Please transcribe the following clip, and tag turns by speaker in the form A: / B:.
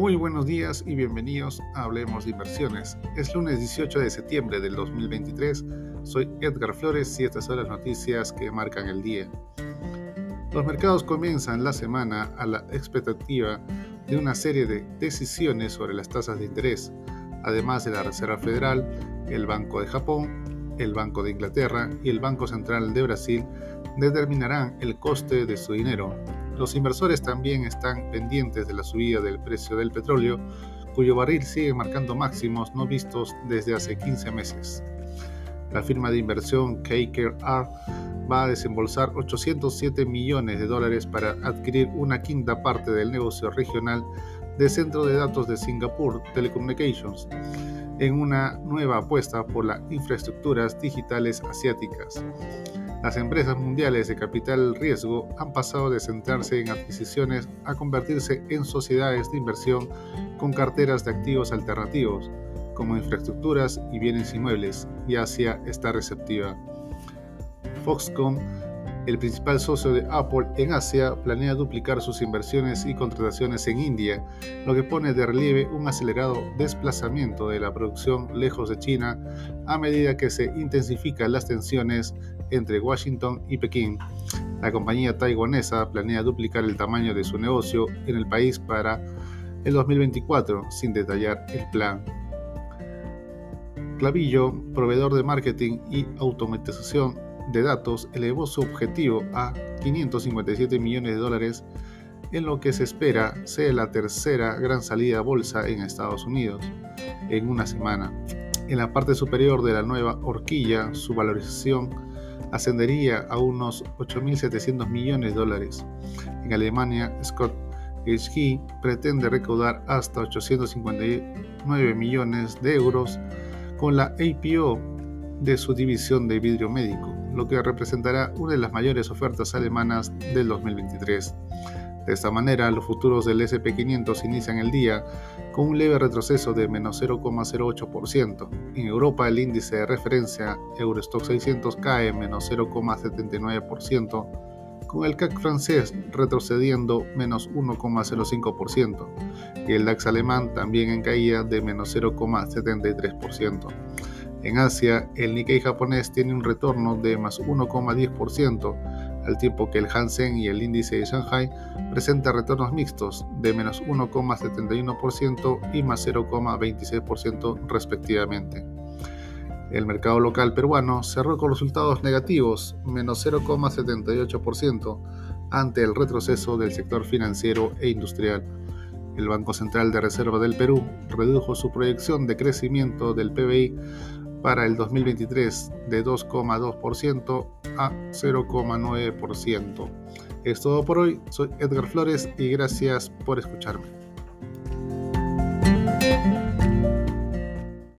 A: Muy buenos días y bienvenidos a Hablemos de Inversiones. Es lunes 18 de septiembre del 2023. Soy Edgar Flores y estas son las noticias que marcan el día. Los mercados comienzan la semana a la expectativa de una serie de decisiones sobre las tasas de interés, además de la Reserva Federal, el Banco de Japón, el Banco de Inglaterra y el Banco Central de Brasil determinarán el coste de su dinero, los inversores también están pendientes de la subida del precio del petróleo, cuyo barril sigue marcando máximos no vistos desde hace 15 meses. La firma de inversión KKR va a desembolsar 807 millones de dólares para adquirir una quinta parte del negocio regional de centro de datos de Singapore Telecommunications en una nueva apuesta por las infraestructuras digitales asiáticas. Las empresas mundiales de capital riesgo han pasado de centrarse en adquisiciones a convertirse en sociedades de inversión con carteras de activos alternativos, como infraestructuras y bienes inmuebles, y Asia está receptiva. Foxconn el principal socio de Apple en Asia planea duplicar sus inversiones y contrataciones en India, lo que pone de relieve un acelerado desplazamiento de la producción lejos de China a medida que se intensifican las tensiones entre Washington y Pekín. La compañía taiwanesa planea duplicar el tamaño de su negocio en el país para el 2024, sin detallar el plan. Clavillo, proveedor de marketing y automatización de datos elevó su objetivo a 557 millones de dólares en lo que se espera sea la tercera gran salida bolsa en Estados Unidos en una semana. En la parte superior de la nueva horquilla, su valorización ascendería a unos 8.700 millones de dólares. En Alemania, Scott HG pretende recaudar hasta 859 millones de euros con la APO de su división de vidrio médico, lo que representará una de las mayores ofertas alemanas del 2023. De esta manera, los futuros del SP500 inician el día con un leve retroceso de menos 0,08%. En Europa, el índice de referencia Eurostock 600 cae menos 0,79%, con el CAC francés retrocediendo menos 1,05% y el DAX alemán también en caída de menos 0,73%. En Asia, el Nikkei japonés tiene un retorno de más 1,10%, al tiempo que el Hansen y el índice de Shanghai presentan retornos mixtos de menos 1,71% y más 0,26% respectivamente. El mercado local peruano cerró con resultados negativos, menos 0,78%, ante el retroceso del sector financiero e industrial. El Banco Central de Reserva del Perú redujo su proyección de crecimiento del PBI para el 2023 de 2,2% a 0,9%. Es todo por hoy, soy Edgar Flores y gracias por escucharme.